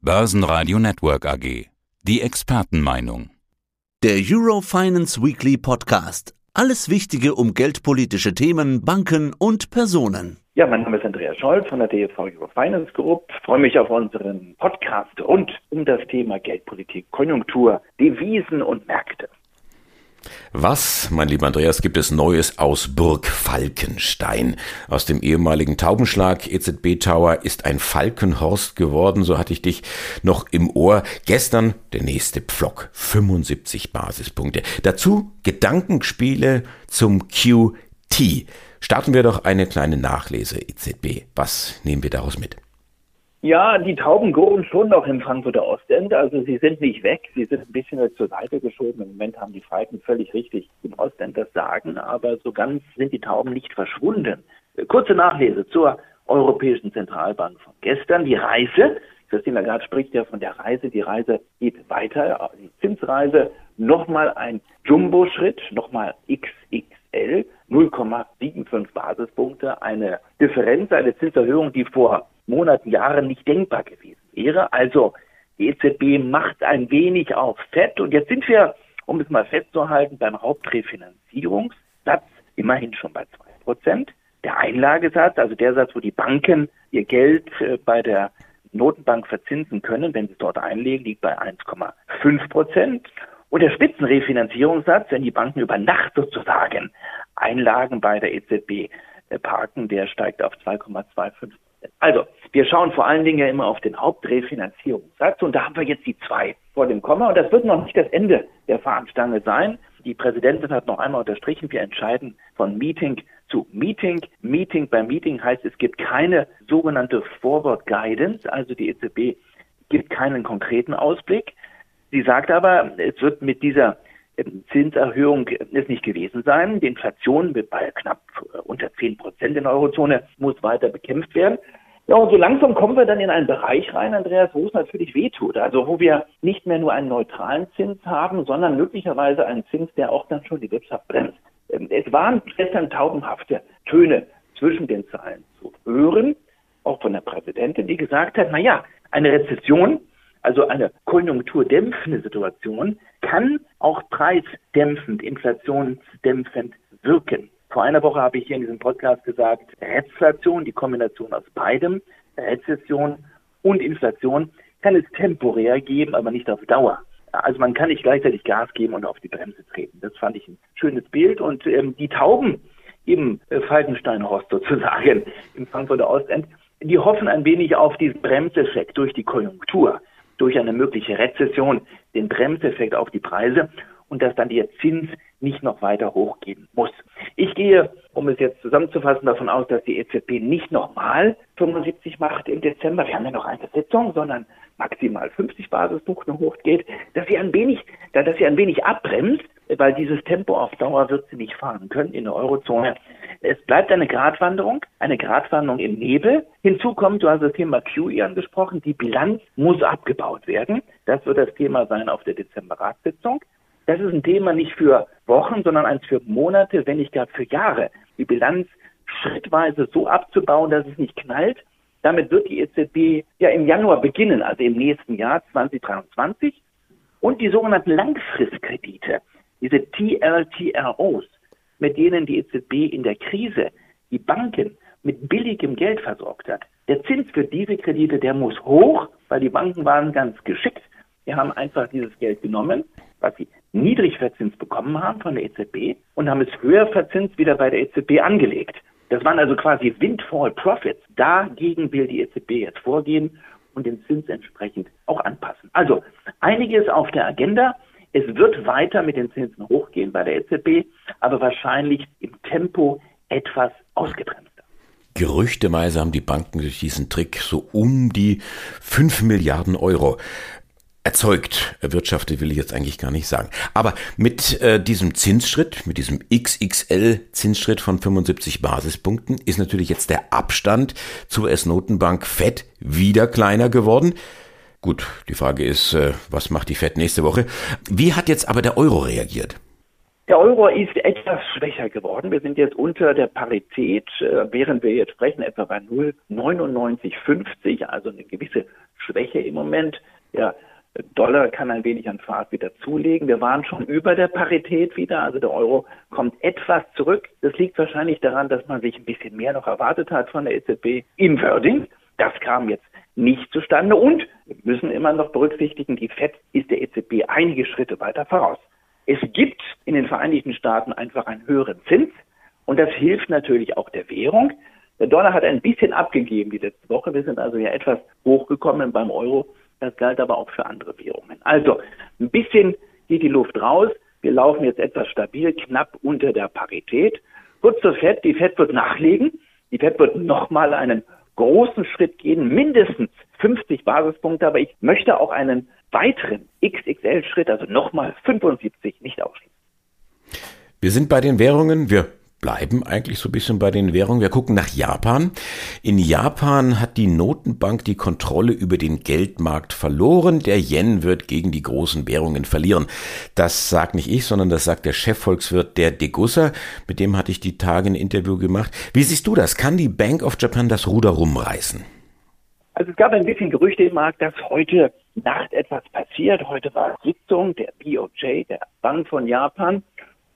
Börsenradio Network AG. Die Expertenmeinung. Der Eurofinance Weekly Podcast. Alles Wichtige um geldpolitische Themen, Banken und Personen. Ja, mein Name ist Andreas Scholz von der DFV Eurofinance Group. Ich freue mich auf unseren Podcast rund um das Thema Geldpolitik, Konjunktur, Devisen und Märkte. Was, mein lieber Andreas, gibt es Neues aus Burg Falkenstein? Aus dem ehemaligen Taubenschlag EZB Tower ist ein Falkenhorst geworden, so hatte ich dich noch im Ohr. Gestern der nächste Pflock, 75 Basispunkte. Dazu Gedankenspiele zum QT. Starten wir doch eine kleine Nachlese EZB. Was nehmen wir daraus mit? Ja, die Tauben gurren schon noch im Frankfurter Ostend. Also sie sind nicht weg. Sie sind ein bisschen zur Seite geschoben. Im Moment haben die Falken völlig richtig im Ostend das Sagen. Aber so ganz sind die Tauben nicht verschwunden. Kurze Nachlese zur Europäischen Zentralbank von gestern. Die Reise. Christine Lagarde spricht ja von der Reise. Die Reise geht weiter. Die Zinsreise nochmal ein Jumbo-Schritt, nochmal XXL. 0,75 Basispunkte. Eine Differenz, eine Zinserhöhung, die vor Monaten, Jahren nicht denkbar gewesen wäre. Also die EZB macht ein wenig auf Fett und jetzt sind wir, um es mal festzuhalten, beim Hauptrefinanzierungssatz immerhin schon bei zwei Prozent. Der Einlagesatz, also der Satz, wo die Banken ihr Geld äh, bei der Notenbank verzinsen können, wenn sie es dort einlegen, liegt bei 1,5 Prozent. Und der Spitzenrefinanzierungssatz, wenn die Banken über Nacht sozusagen Einlagen bei der EZB äh, parken, der steigt auf 2,25% also, wir schauen vor allen Dingen ja immer auf den Hauptrefinanzierungssatz und da haben wir jetzt die zwei vor dem Komma und das wird noch nicht das Ende der Fahnenstange sein. Die Präsidentin hat noch einmal unterstrichen, wir entscheiden von Meeting zu Meeting. Meeting bei Meeting heißt, es gibt keine sogenannte Forward Guidance, also die EZB gibt keinen konkreten Ausblick. Sie sagt aber, es wird mit dieser Zinserhöhung es nicht gewesen sein. Die Inflation wird bei knapp äh, unter 10 Prozent in der Eurozone muss weiter bekämpft werden. Ja, und so langsam kommen wir dann in einen Bereich rein, Andreas, wo es natürlich wehtut. Also wo wir nicht mehr nur einen neutralen Zins haben, sondern möglicherweise einen Zins, der auch dann schon die Wirtschaft bremst. Ähm, es waren gestern taubenhafte Töne zwischen den Zahlen zu hören, auch von der Präsidentin, die gesagt hat, na ja, eine Rezession also eine konjunkturdämpfende Situation, kann auch preisdämpfend, inflationsdämpfend wirken. Vor einer Woche habe ich hier in diesem Podcast gesagt, Rezession, die Kombination aus beidem, Rezession und Inflation, kann es temporär geben, aber nicht auf Dauer. Also man kann nicht gleichzeitig Gas geben und auf die Bremse treten. Das fand ich ein schönes Bild. Und ähm, die Tauben im äh, Falkensteinhorst sozusagen im Frankfurter Ostend, die hoffen ein wenig auf diesen Bremseffekt durch die Konjunktur durch eine mögliche Rezession den Bremseffekt auf die Preise und dass dann der Zins nicht noch weiter hochgehen muss. Ich gehe, um es jetzt zusammenzufassen, davon aus, dass die EZB nicht nochmal 75 macht im Dezember. Wir haben ja noch eine Sitzung, sondern maximal 50 Basispunkte hochgeht, dass sie ein wenig, dass sie ein wenig abbremst, weil dieses Tempo auf Dauer wird sie nicht fahren können in der Eurozone. Es bleibt eine Gratwanderung, eine Gratwanderung im Nebel. Hinzu kommt, du hast das Thema QE angesprochen, die Bilanz muss abgebaut werden. Das wird das Thema sein auf der Dezember-Ratssitzung. Das ist ein Thema nicht für Wochen, sondern eins für Monate, wenn nicht gar für Jahre. Die Bilanz schrittweise so abzubauen, dass es nicht knallt. Damit wird die EZB ja im Januar beginnen, also im nächsten Jahr 2023. Und die sogenannten Langfristkredite, diese TLTROs, mit denen die EZB in der Krise die Banken mit billigem Geld versorgt hat. Der Zins für diese Kredite, der muss hoch, weil die Banken waren ganz geschickt. Die haben einfach dieses Geld genommen, was sie niedrig verzinst bekommen haben von der EZB und haben es höher verzinst wieder bei der EZB angelegt. Das waren also quasi Windfall Profits. Dagegen will die EZB jetzt vorgehen und den Zins entsprechend auch anpassen. Also einiges auf der Agenda. Es wird weiter mit den Zinsen hochgehen bei der EZB, aber wahrscheinlich im Tempo etwas ausgebremster. Gerüchteweise haben die Banken durch diesen Trick so um die 5 Milliarden Euro erzeugt, erwirtschaftet will ich jetzt eigentlich gar nicht sagen. Aber mit äh, diesem Zinsschritt, mit diesem XXL-Zinsschritt von 75 Basispunkten ist natürlich jetzt der Abstand zur US-Notenbank FED wieder kleiner geworden. Gut, die Frage ist, äh, was macht die FED nächste Woche? Wie hat jetzt aber der Euro reagiert? Der Euro ist etwas schwächer geworden. Wir sind jetzt unter der Parität, äh, während wir jetzt sprechen, etwa bei 0,9950, also eine gewisse Schwäche im Moment. Ja, Dollar kann ein wenig an Fahrt wieder zulegen. Wir waren schon über der Parität wieder, also der Euro kommt etwas zurück. Das liegt wahrscheinlich daran, dass man sich ein bisschen mehr noch erwartet hat von der EZB im Wording. Das kam jetzt nicht zustande und wir müssen immer noch berücksichtigen, die FED ist der EZB einige Schritte weiter voraus. Es gibt in den Vereinigten Staaten einfach einen höheren Zins und das hilft natürlich auch der Währung. Der Dollar hat ein bisschen abgegeben die letzte Woche. Wir sind also ja etwas hochgekommen beim Euro. Das galt aber auch für andere Währungen. Also ein bisschen geht die Luft raus. Wir laufen jetzt etwas stabil, knapp unter der Parität. Kurz zur FED. Die FED wird nachlegen. Die FED wird nochmal einen großen Schritt gehen, mindestens 50 Basispunkte, aber ich möchte auch einen weiteren XXL-Schritt, also nochmal 75, nicht ausschließen. Wir sind bei den Währungen. Wir bleiben eigentlich so ein bisschen bei den Währungen. Wir gucken nach Japan. In Japan hat die Notenbank die Kontrolle über den Geldmarkt verloren. Der Yen wird gegen die großen Währungen verlieren. Das sagt nicht ich, sondern das sagt der Chefvolkswirt der Degussa. Mit dem hatte ich die Tage ein Interview gemacht. Wie siehst du das? Kann die Bank of Japan das Ruder rumreißen? Also es gab ein bisschen Gerüchte im Markt, dass heute Nacht etwas passiert. Heute war Sitzung der BOJ, der Bank von Japan.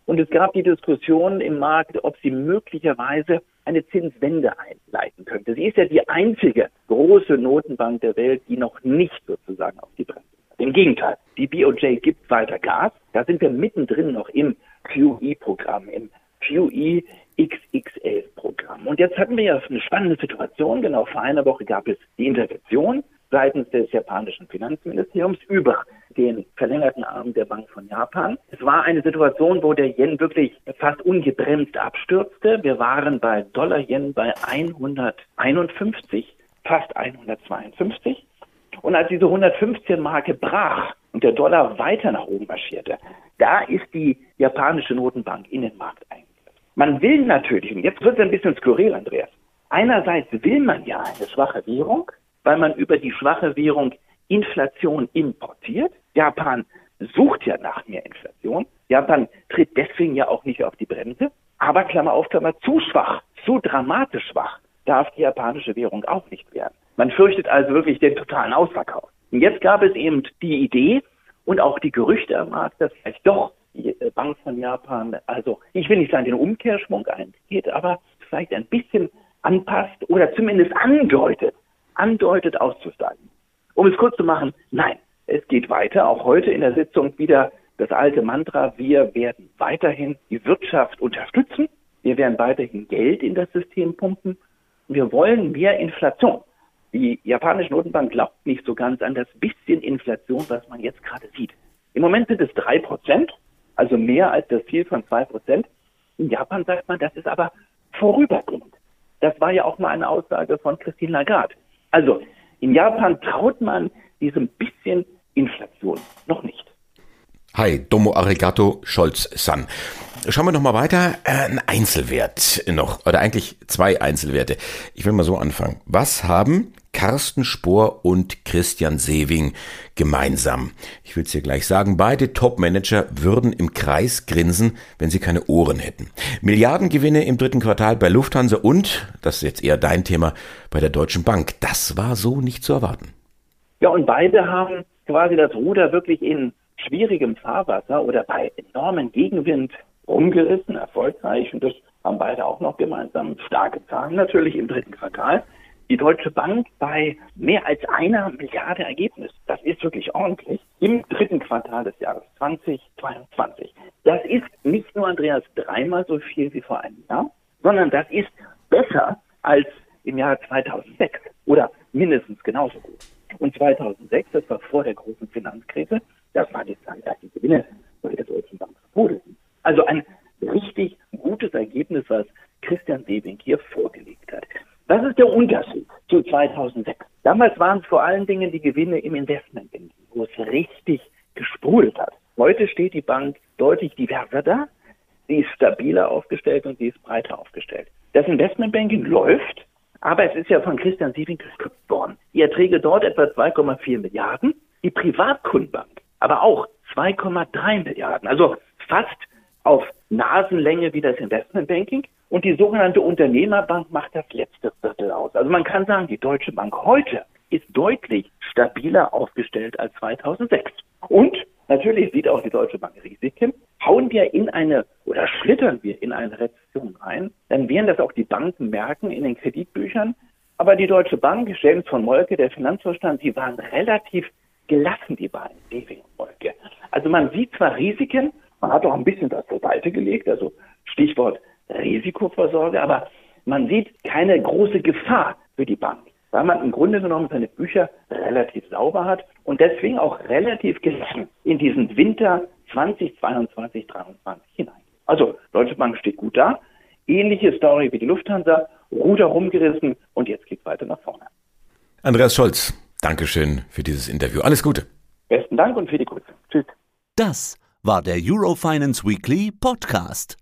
Und es gab die Diskussion im Markt, ob sie möglicherweise eine Zinswende einleiten könnte. Sie ist ja die einzige große Notenbank der Welt, die noch nicht sozusagen auf die Bremse. Im Gegenteil, die BOJ gibt weiter Gas. Da sind wir mittendrin noch im QE-Programm, im QE XXL-Programm. Und jetzt hatten wir ja eine spannende Situation. Genau vor einer Woche gab es die Intervention seitens des japanischen Finanzministeriums über den verlängerten Arm der Bank von Japan. Es war eine Situation, wo der Yen wirklich fast ungebremst abstürzte. Wir waren bei Dollar-Yen bei 151, fast 152. Und als diese 115-Marke brach und der Dollar weiter nach oben marschierte, da ist die japanische Notenbank in den Markt eingegriffen. Man will natürlich, und jetzt wird es ein bisschen skurril, Andreas, einerseits will man ja eine schwache Währung, weil man über die schwache Währung Inflation importiert. Japan sucht ja nach mehr Inflation. Japan tritt deswegen ja auch nicht auf die Bremse. Aber Klammer auf, Klammer zu schwach, zu dramatisch schwach darf die japanische Währung auch nicht werden. Man fürchtet also wirklich den totalen Ausverkauf. Und jetzt gab es eben die Idee und auch die Gerüchte am Markt, dass vielleicht doch die äh, Bank von Japan, also ich will nicht sagen, den Umkehrschwung eingeht, aber vielleicht ein bisschen anpasst oder zumindest andeutet, andeutet auszusteigen. Um es kurz zu machen, nein, es geht weiter. Auch heute in der Sitzung wieder das alte Mantra, wir werden weiterhin die Wirtschaft unterstützen. Wir werden weiterhin Geld in das System pumpen. Wir wollen mehr Inflation. Die japanische Notenbank glaubt nicht so ganz an das bisschen Inflation, was man jetzt gerade sieht. Im Moment sind es drei Prozent, also mehr als das Ziel von zwei Prozent. In Japan sagt man, das ist aber vorübergehend. Das war ja auch mal eine Aussage von Christine Lagarde. Also in Japan traut man diesem bisschen Inflation noch nicht. Hi, Domo Arigato Scholz-san. Schauen wir noch mal weiter. Ein Einzelwert noch, oder eigentlich zwei Einzelwerte. Ich will mal so anfangen. Was haben Carsten Spohr und Christian Sewing gemeinsam? Ich will es dir gleich sagen. Beide Top-Manager würden im Kreis grinsen, wenn sie keine Ohren hätten. Milliardengewinne im dritten Quartal bei Lufthansa und, das ist jetzt eher dein Thema, bei der Deutschen Bank. Das war so nicht zu erwarten. Ja, und beide haben quasi das Ruder wirklich in schwierigem Fahrwasser oder bei enormen Gegenwind umgerissen, erfolgreich. Und das haben beide auch noch gemeinsam starke Zahlen natürlich im dritten Quartal. Die Deutsche Bank bei mehr als einer Milliarde Ergebnis. Das ist wirklich ordentlich im dritten Quartal des Jahres 2022. Das ist nicht nur, Andreas, dreimal so viel wie vor einem Jahr, sondern das ist besser als im Jahr 2006 oder mindestens genauso gut. Und 2006, das war vor der großen Finanzkrise, das war die Zeit, als die Gewinne bei der Deutschen Bank verbrodelten. Also ein richtig gutes Ergebnis, was Christian Sebing hier vorgelegt hat. Was ist der Unterschied zu 2006? Damals waren es vor allen Dingen die Gewinne im Investmentbanking, wo es richtig gesprudelt hat. Heute steht die Bank deutlich diverser da. Sie ist stabiler aufgestellt und sie ist breiter aufgestellt. Das Investmentbanking läuft, aber es ist ja von Christian Sieving gestützt worden. Die Erträge dort etwa 2,4 Milliarden, die Privatkundenbank aber auch 2,3 Milliarden, also fast auf Nasenlänge wie das Investmentbanking. Und die sogenannte Unternehmerbank macht das letzte Viertel aus. Also man kann sagen, die Deutsche Bank heute ist deutlich stabiler aufgestellt als 2006. Und natürlich sieht auch die Deutsche Bank Risiken. Hauen wir in eine oder schlittern wir in eine Rezession rein, dann werden das auch die Banken merken in den Kreditbüchern. Aber die Deutsche Bank, James von Molke, der Finanzvorstand, die waren relativ gelassen, die beiden, Leving und Molke. Also man sieht zwar Risiken, man hat auch ein bisschen das zur Seite gelegt, also Stichwort Risikovorsorge, aber man sieht keine große Gefahr für die Bank, weil man im Grunde genommen seine Bücher relativ sauber hat und deswegen auch relativ gelassen in diesen Winter 2022, 2023 hinein. Also Deutsche Bank steht gut da, ähnliche Story wie die Lufthansa, Ruder rumgerissen und jetzt geht's weiter nach vorne. Andreas Scholz, Dankeschön für dieses Interview. Alles Gute. Besten Dank und für die Grüße. Tschüss. Das war der Eurofinance Weekly Podcast.